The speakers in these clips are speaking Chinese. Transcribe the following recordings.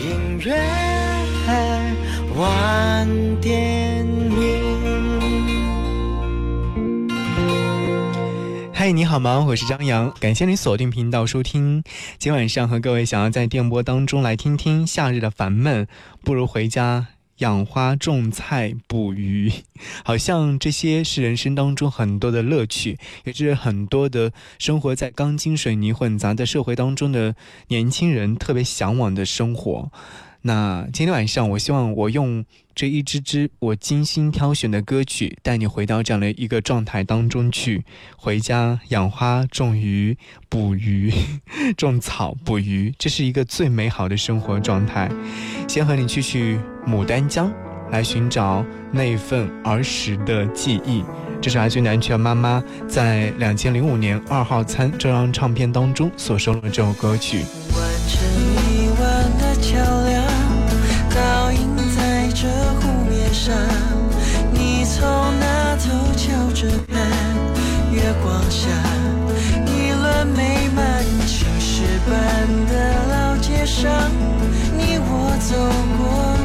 音乐晚电影。嗨，你好吗？我是张扬，感谢你锁定频道收听。今晚上和各位想要在电波当中来听听夏日的烦闷，不如回家。养花、种菜、捕鱼，好像这些是人生当中很多的乐趣，也是很多的生活在钢筋水泥混杂的社会当中的年轻人特别向往的生活。那今天晚上，我希望我用这一支支我精心挑选的歌曲，带你回到这样的一个状态当中去。回家养花、种鱼、捕鱼、种草、捕鱼，这是一个最美好的生活状态。先和你去去牡丹江，来寻找那份儿时的记忆。这是阿俊南拳妈妈在两千零五年二号餐这张唱片当中所收录的这首歌曲。完成的老街上，你我走过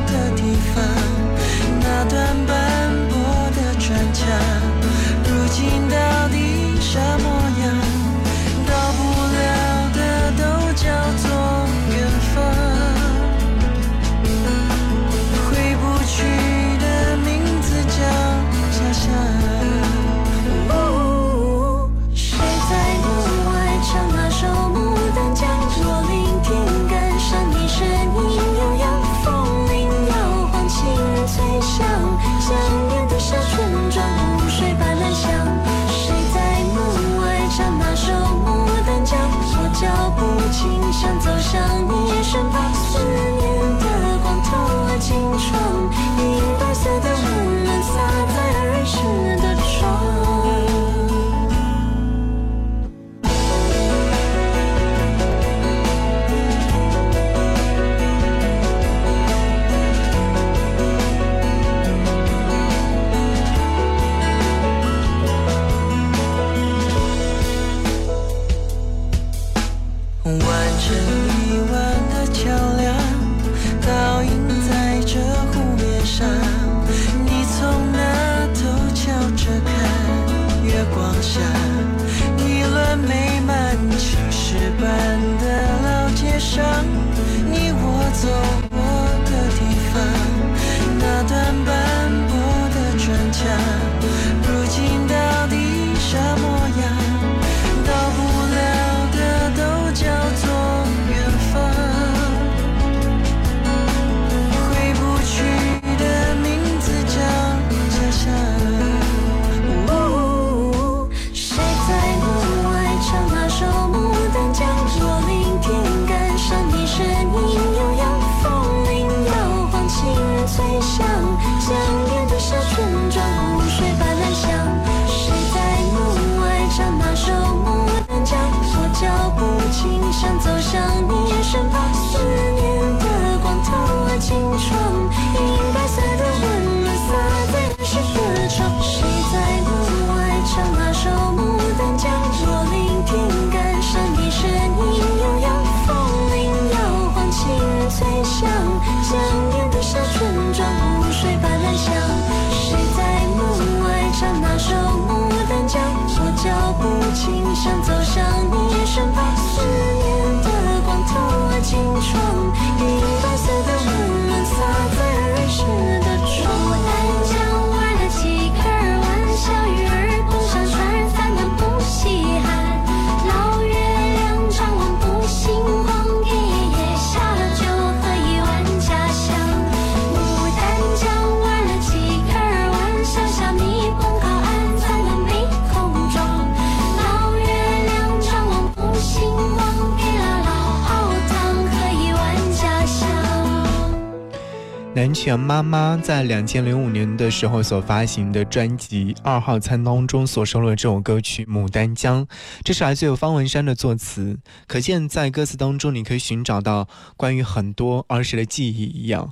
南拳妈妈在两千零五年的时候所发行的专辑《二号餐》当中所收录的这首歌曲《牡丹江》，这是来自于方文山的作词。可见在歌词当中，你可以寻找到关于很多儿时的记忆一样。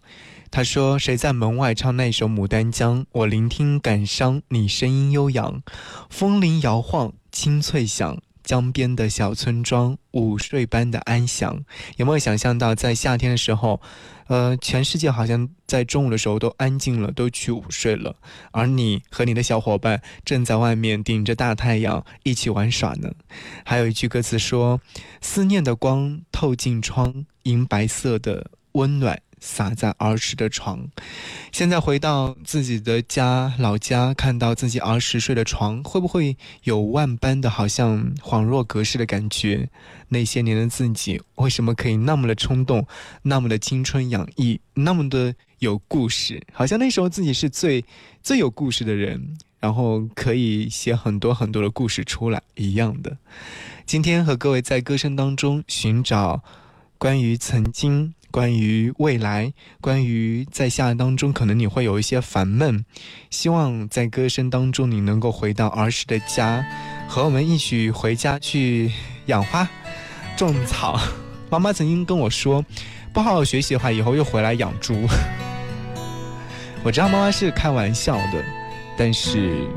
他说：“谁在门外唱那首《牡丹江》？我聆听感伤，你声音悠扬，风铃摇晃，清脆响。”江边的小村庄，午睡般的安详。有没有想象到，在夏天的时候，呃，全世界好像在中午的时候都安静了，都去午睡了，而你和你的小伙伴正在外面顶着大太阳一起玩耍呢？还有一句歌词说：“思念的光透进窗，银白色的温暖。”洒在儿时的床，现在回到自己的家老家，看到自己儿时睡的床，会不会有万般的好像恍若隔世的感觉？那些年的自己，为什么可以那么的冲动，那么的青春洋溢，那么的有故事？好像那时候自己是最最有故事的人，然后可以写很多很多的故事出来一样的。今天和各位在歌声当中寻找关于曾经。关于未来，关于在夏当中，可能你会有一些烦闷，希望在歌声当中你能够回到儿时的家，和我们一起回家去养花、种草。妈妈曾经跟我说，不好好学习的话，以后又回来养猪。我知道妈妈是开玩笑的，但是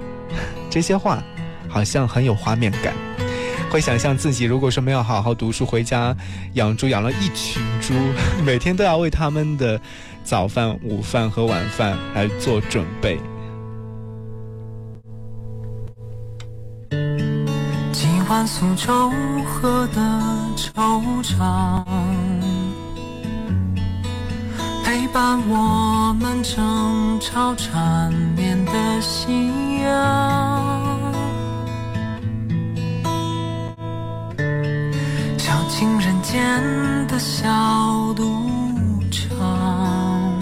这些话好像很有画面感。会想象自己如果说没有好好读书，回家养猪养了一群猪，每天都要为他们的早饭、午饭和晚饭来做准备。几碗苏州河的惆怅，陪伴我们争吵缠绵的夕阳。情人间的小赌场，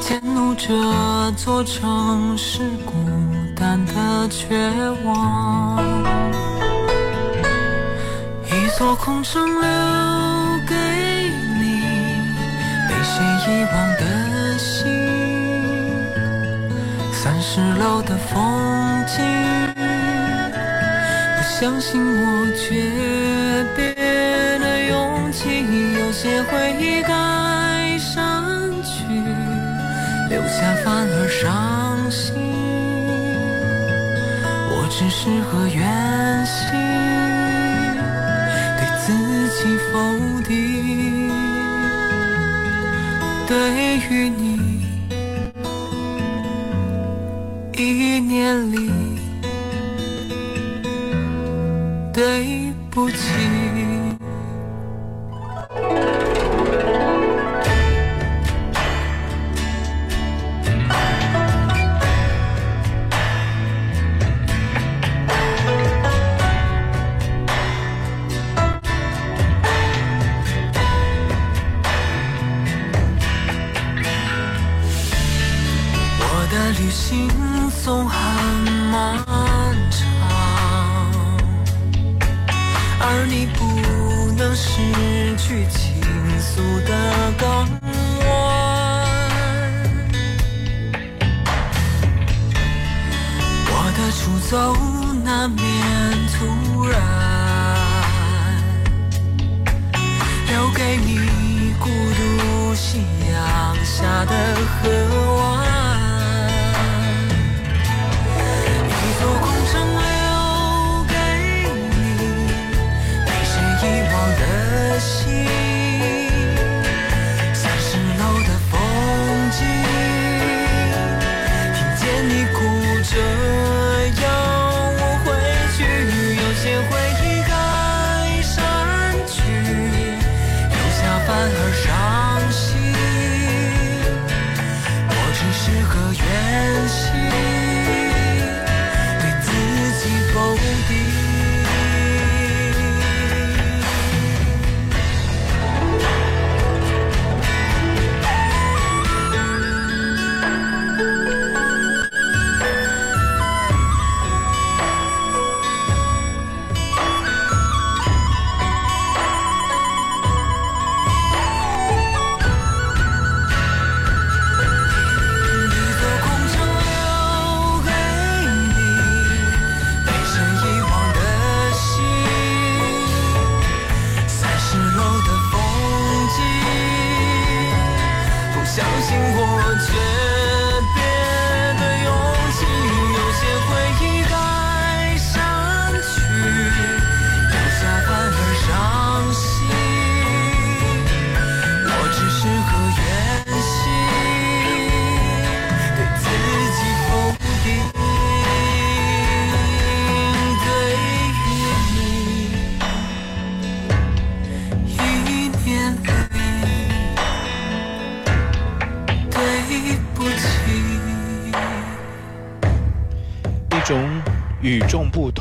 迁怒这座城市孤单的绝望。一座空城留给你，被谁遗忘的心。三十楼的风景。相信我，诀别的勇气，有些回忆该删去，留下反而伤心。我只适合远行，对自己否定。对于你，一年里。不起。我的旅行总很漫长。而你不能失去倾诉的港湾。我的出走难免突然留给你孤独夕阳下的河湾。的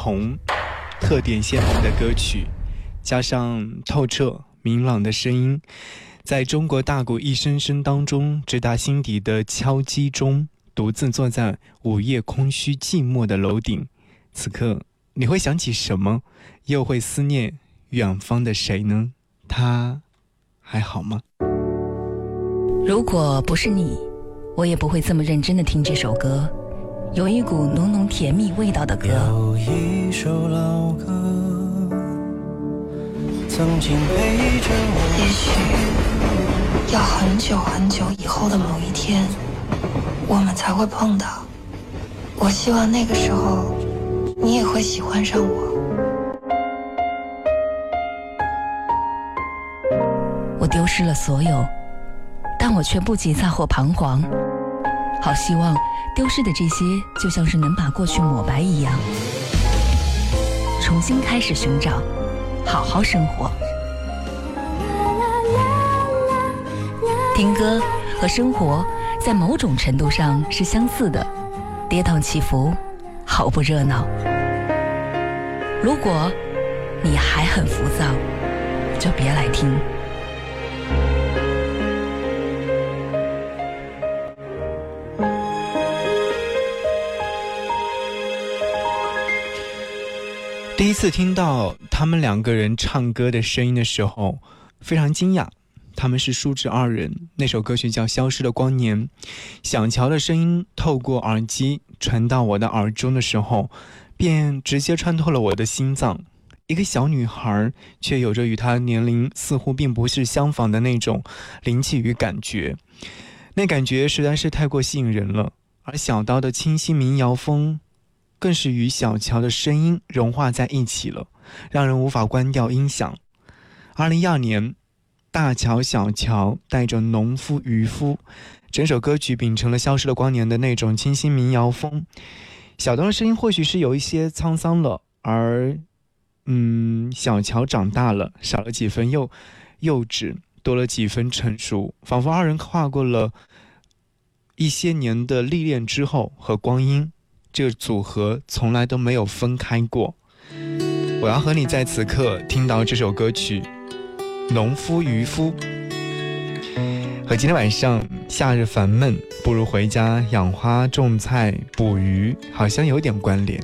同、特点鲜明的歌曲，加上透彻明朗的声音，在中国大鼓一声声当中直达心底的敲击中，独自坐在午夜空虚寂寞的楼顶，此刻你会想起什么？又会思念远方的谁呢？他还好吗？如果不是你，我也不会这么认真的听这首歌。有一股浓浓甜蜜味道的歌。有一首老歌，曾经陪着我。也许要很久很久以后的某一天，我们才会碰到。我希望那个时候，你也会喜欢上我。我丢失了所有，但我却不急躁或彷徨。好希望。丢失的这些，就像是能把过去抹白一样，重新开始寻找，好好生活。听歌和生活在某种程度上是相似的，跌宕起伏，好不热闹。如果你还很浮躁，就别来听。第一次听到他们两个人唱歌的声音的时候，非常惊讶。他们是叔侄二人，那首歌曲叫《消失的光年》。小乔的声音透过耳机传到我的耳中的时候，便直接穿透了我的心脏。一个小女孩，却有着与她年龄似乎并不是相仿的那种灵气与感觉，那感觉实在是太过吸引人了。而小刀的清新民谣风。更是与小乔的声音融化在一起了，让人无法关掉音响。二零一二年，大乔小乔带着农夫渔夫，整首歌曲秉承了《消失的光年》的那种清新民谣风。小东的声音或许是有一些沧桑了，而嗯，小乔长大了，少了几分幼幼稚，多了几分成熟，仿佛二人跨过了一些年的历练之后和光阴。这个组合从来都没有分开过。我要和你在此刻听到这首歌曲《农夫渔夫》，和今天晚上夏日烦闷，不如回家养花、种菜、捕鱼，好像有点关联。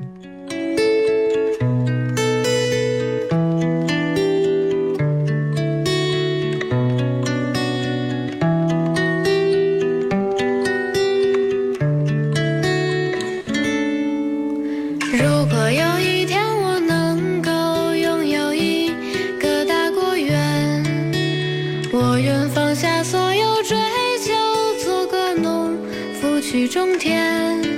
雨中天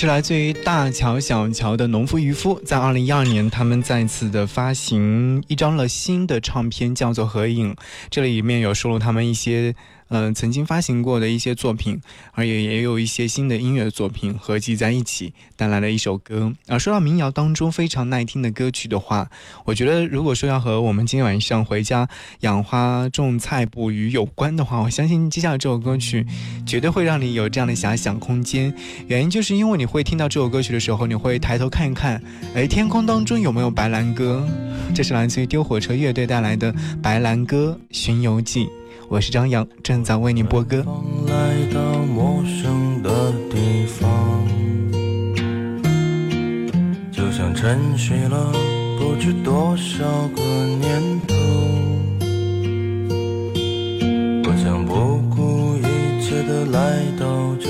是来自于大乔小乔的《农夫渔夫》。在二零一二年，他们再次的发行一张了新的唱片，叫做《合影》。这里面有收录他们一些嗯、曾经发行过的一些作品，而也也有一些新的音乐作品合集在一起，带来了一首歌。而说到民谣当中非常耐听的歌曲的话，我觉得如果说要和我们今天晚上回家养花、种菜、捕鱼有关的话，我相信接下来这首歌曲绝对会让你有这样的遐想空间。原因就是因为你会听到这首歌曲的时候，你会抬头看一看，哎，天空当中有没有白兰鸽？这是来自于丢火车乐队带来的《白兰鸽巡游记》。我是张扬，正在为你播歌。来到陌生的地方，就像沉睡了不知多少个年头。我将不顾一切的来到这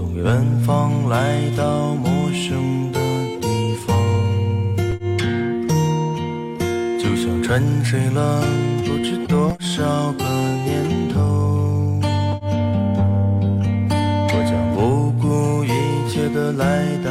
从远方来到陌生的地方，就像沉睡了不知多少个年头。我将不顾一切的来到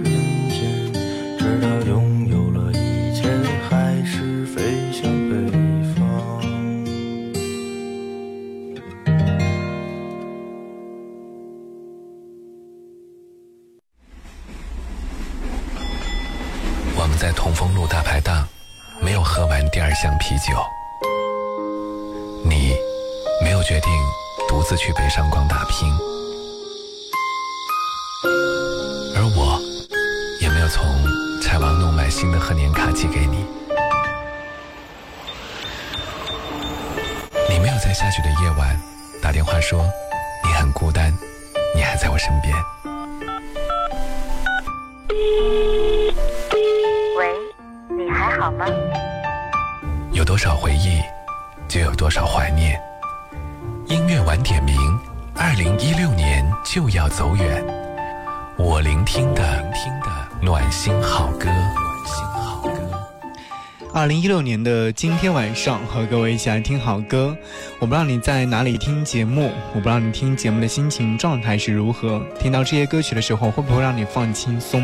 啤酒。你没有决定独自去北上广打拼，而我也没有从彩王弄买新的贺年卡寄给你。你没有在下雪的夜晚打电话说你很孤单，你还在我身边。多少回忆，就有多少怀念。音乐晚点名，二零一六年就要走远，我聆听的听的暖心好歌，暖心好歌。二零一六年的今天晚上，和各位一起来听好歌。我不知道你在哪里听节目，我不知道你听节目的心情状态是如何。听到这些歌曲的时候，会不会让你放轻松？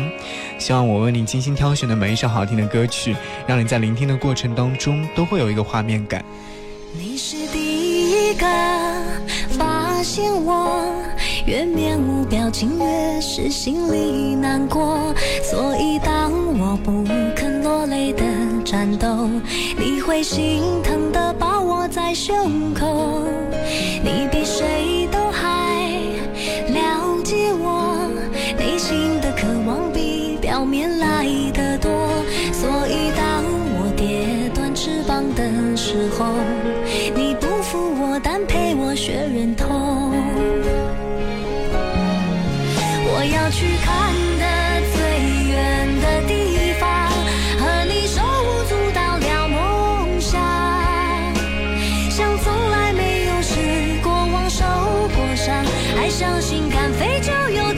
希望我为你精心挑选的每一首好听的歌曲，让你在聆听的过程当中都会有一个画面感。你是第一个发现我，越面无表情，越是心里难过。所以当我不颤抖，你会心疼的抱我在胸口。你比谁相信敢飞就有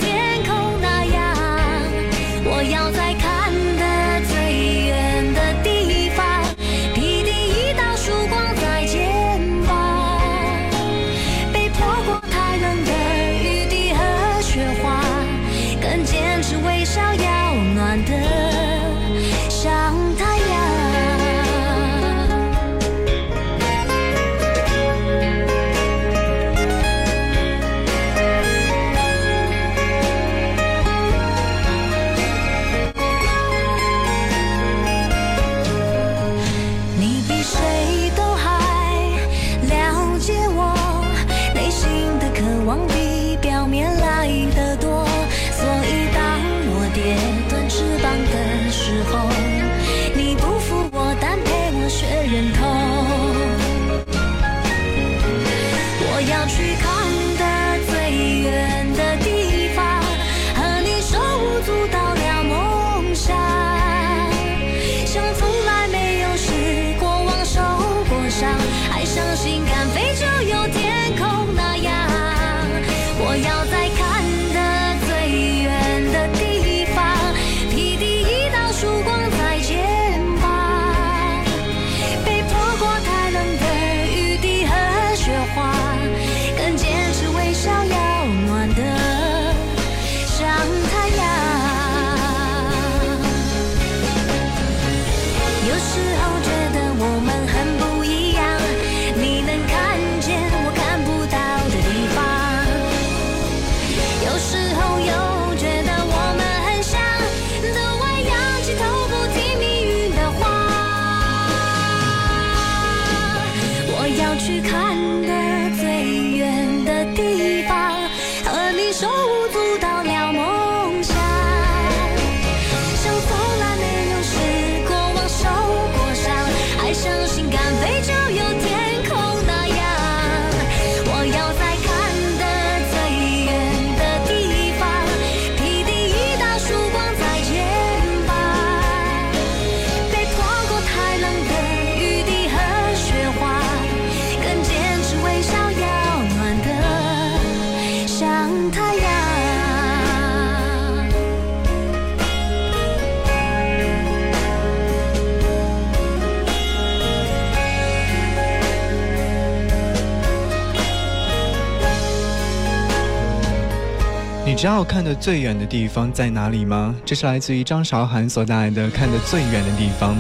知道看得最远的地方在哪里吗？这是来自于张韶涵所带来的《看得最远的地方》。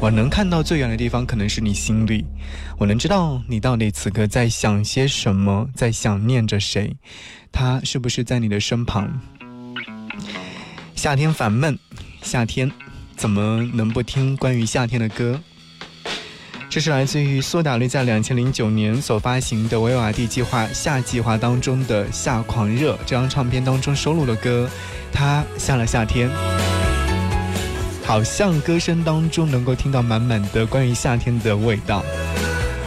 我能看到最远的地方，可能是你心里。我能知道你到底此刻在想些什么，在想念着谁，他是不是在你的身旁？夏天烦闷，夏天怎么能不听关于夏天的歌？这是来自于苏打绿在两千零九年所发行的《维瓦蒂计划下计划》当中的《夏狂热》这张唱片当中收录的歌，它下了夏天。好像歌声当中能够听到满满的关于夏天的味道。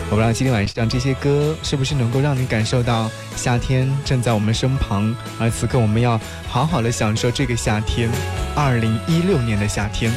我不知道今天晚上这些歌是不是能够让你感受到夏天正在我们身旁，而此刻我们要好好的享受这个夏天，二零一六年的夏天。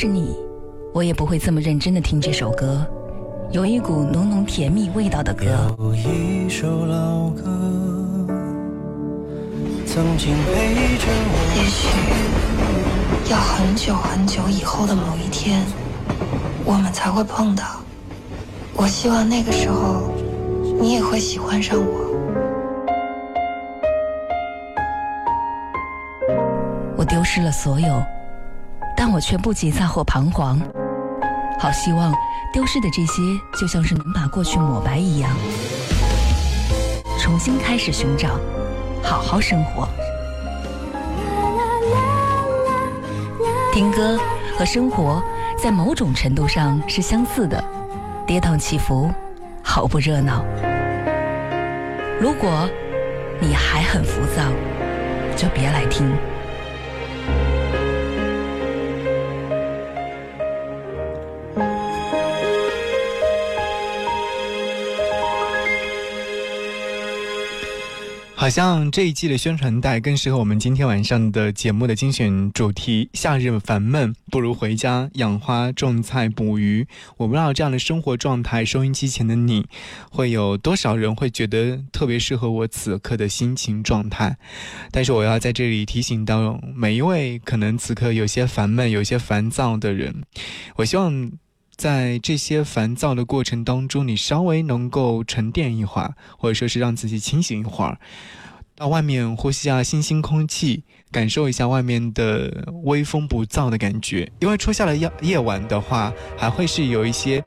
是你，我也不会这么认真的听这首歌。有一股浓浓甜蜜味道的歌。有一首老歌，曾经陪着我。也许要很久很久以后的某一天，我们才会碰到。我希望那个时候，你也会喜欢上我。我丢失了所有。但我却不急躁或彷徨。好希望丢失的这些，就像是能把过去抹白一样，重新开始寻找，好好生活。听歌和生活在某种程度上是相似的，跌宕起伏，好不热闹。如果你还很浮躁，就别来听。好像这一季的宣传带更适合我们今天晚上的节目的精选主题：夏日烦闷，不如回家养花、种菜、捕鱼。我不知道这样的生活状态，收音机前的你会有多少人会觉得特别适合我此刻的心情状态。但是我要在这里提醒到每一位可能此刻有些烦闷、有些烦躁的人，我希望。在这些烦躁的过程当中，你稍微能够沉淀一会儿，或者说是让自己清醒一会儿，到外面呼吸下新鲜空气，感受一下外面的微风不燥的感觉。因为初夏的夜夜晚的话，还会是有一些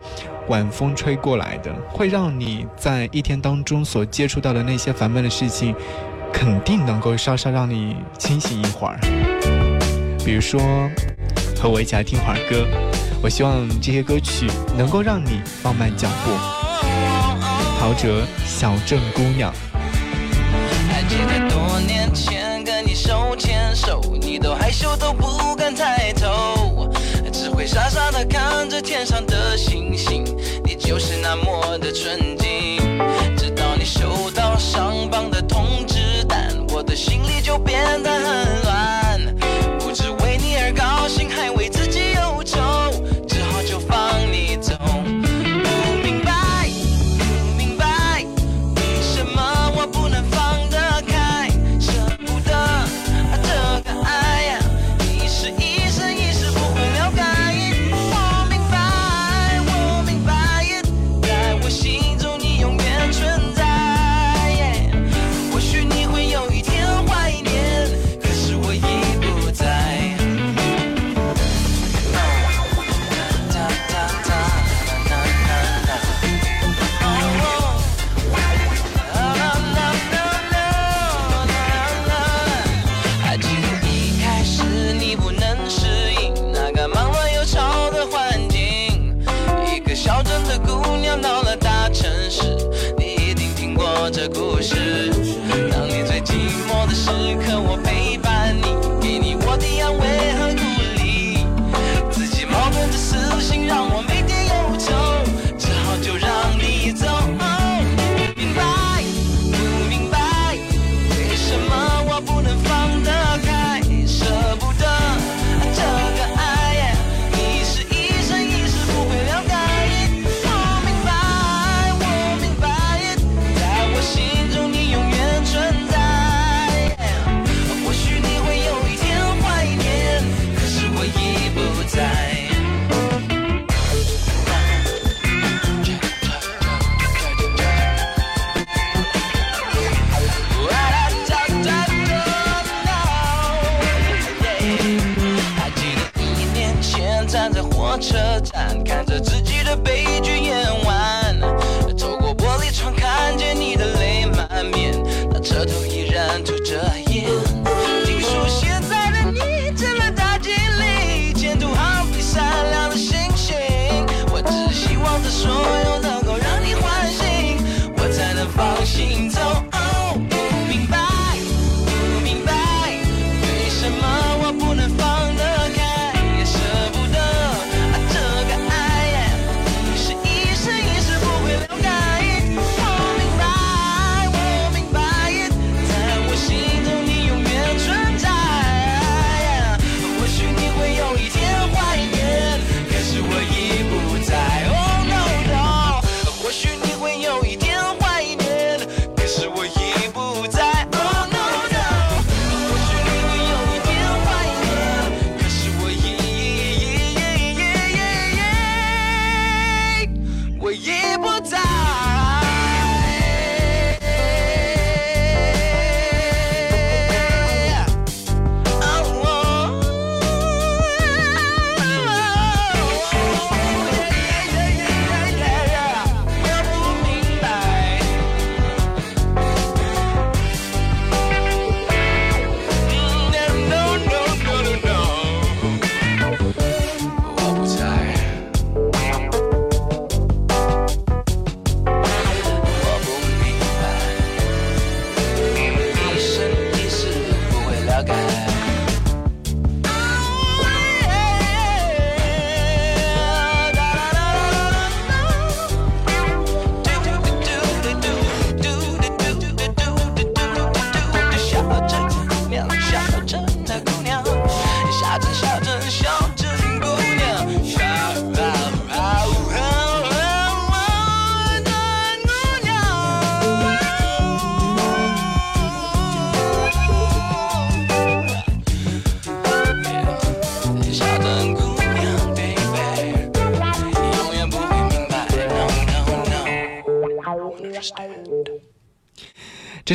晚风吹过来的，会让你在一天当中所接触到的那些烦闷的事情，肯定能够稍稍让你清醒一会儿。比如说，和我一起来听会儿歌。我希望这些歌曲能够让你放慢脚步。陶喆《小镇姑娘》。还记得多年前跟你手牵手，你都害羞都不敢抬头，只会傻傻的看着天上的星星。你就是那么的纯净，直到你收到上榜的通知单，我的心里就变得很乱，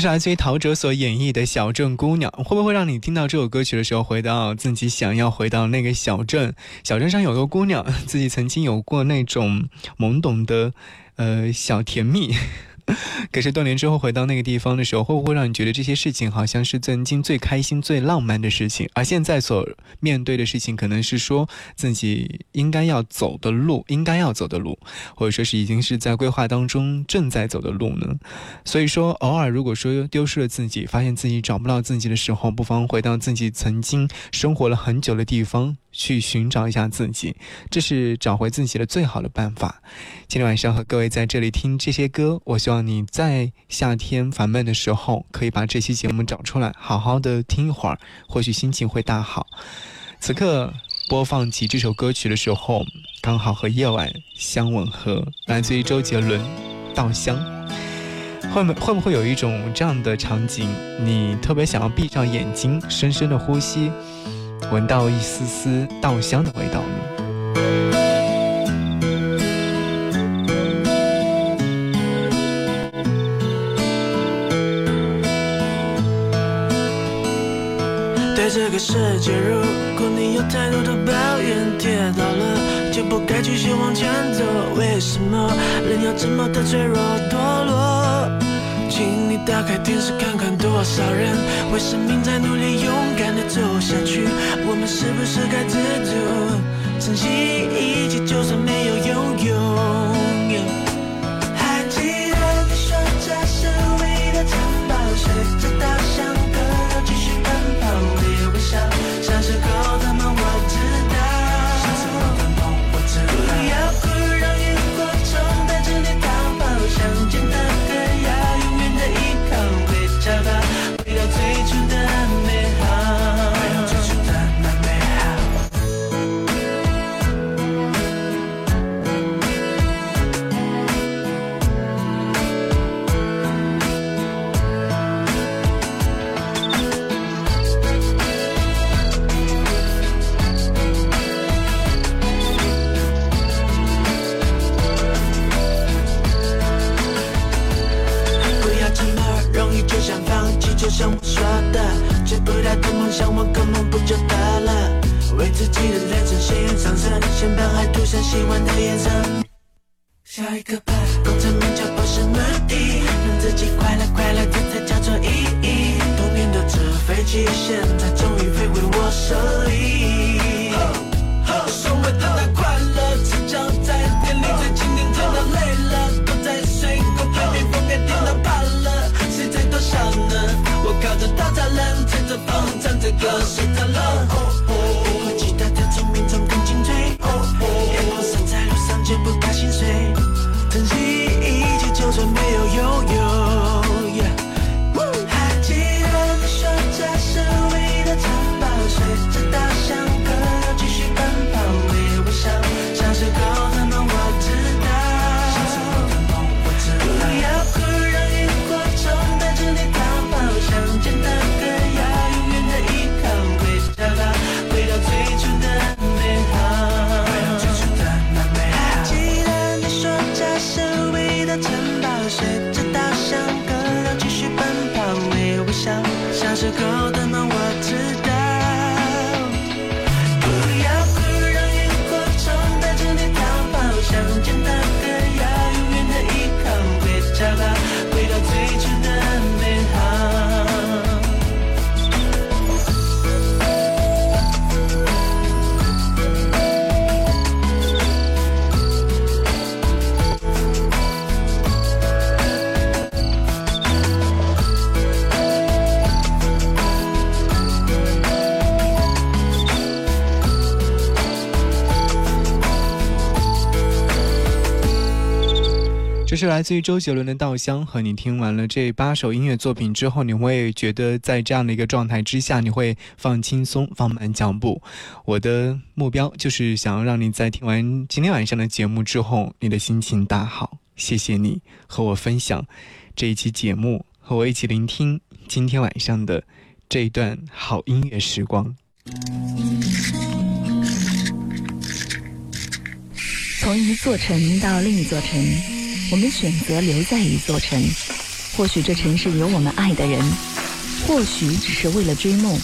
来自于陶喆所演绎的《小镇姑娘》，会不会让你听到这首歌曲的时候，回到自己想要回到那个小镇？小镇上有个姑娘，自己曾经有过那种懵懂的，呃，小甜蜜。可是多年之后回到那个地方的时候，会不会让你觉得这些事情好像是曾经最开心、最浪漫的事情？而现在所面对的事情，可能是说自己应该要走的路，应该要走的路，或者说是已经是在规划当中正在走的路呢？所以说，偶尔如果说丢失了自己，发现自己找不到自己的时候，不妨回到自己曾经生活了很久的地方。去寻找一下自己，这是找回自己的最好的办法。今天晚上和各位在这里听这些歌，我希望你在夏天烦闷的时候，可以把这期节目找出来，好好的听一会儿，或许心情会大好。此刻播放起这首歌曲的时候，刚好和夜晚相吻合，来自于周杰伦《稻香》。会不会不会有一种这样的场景，你特别想要闭上眼睛，深深的呼吸？闻到一丝丝稻香的味道呢。对这个世界，如果你有太多的抱怨，跌倒了就不该继续往前走。为什么人要这么的脆弱堕落？请你打开电视看看，多少人为生命在努力，勇敢的走下去。我们是不是该知足，珍惜一切，就算没有拥有？还记得你说这是唯一的城堡，随着稻香歌谣继续奔跑，微微笑，自己的人生鲜艳上色，先把爱涂上喜欢的颜色。下一个吧，功成名就不是目的，让自己快乐快乐，这才叫做意义。童年的纸飞机，现在终于飞回我手里。这是来自于周杰伦的《稻香》，和你听完了这八首音乐作品之后，你会觉得在这样的一个状态之下，你会放轻松、放慢脚步。我的目标就是想要让你在听完今天晚上的节目之后，你的心情大好。谢谢你和我分享这一期节目，和我一起聆听今天晚上的这一段好音乐时光。从一座城到另一座城，我们选择留在一座城，或许这城市有我们爱的人，或许只是为了追梦。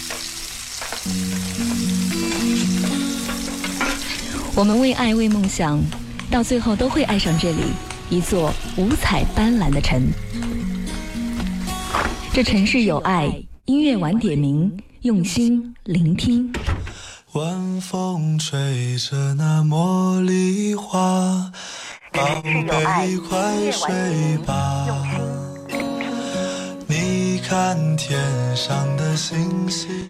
我们为爱为梦想，到最后都会爱上这里，一座五彩斑斓的城。这城市有爱，音乐晚点名，用心聆听。晚风吹着那茉莉花，宝贝快睡吧。你看天上的星星。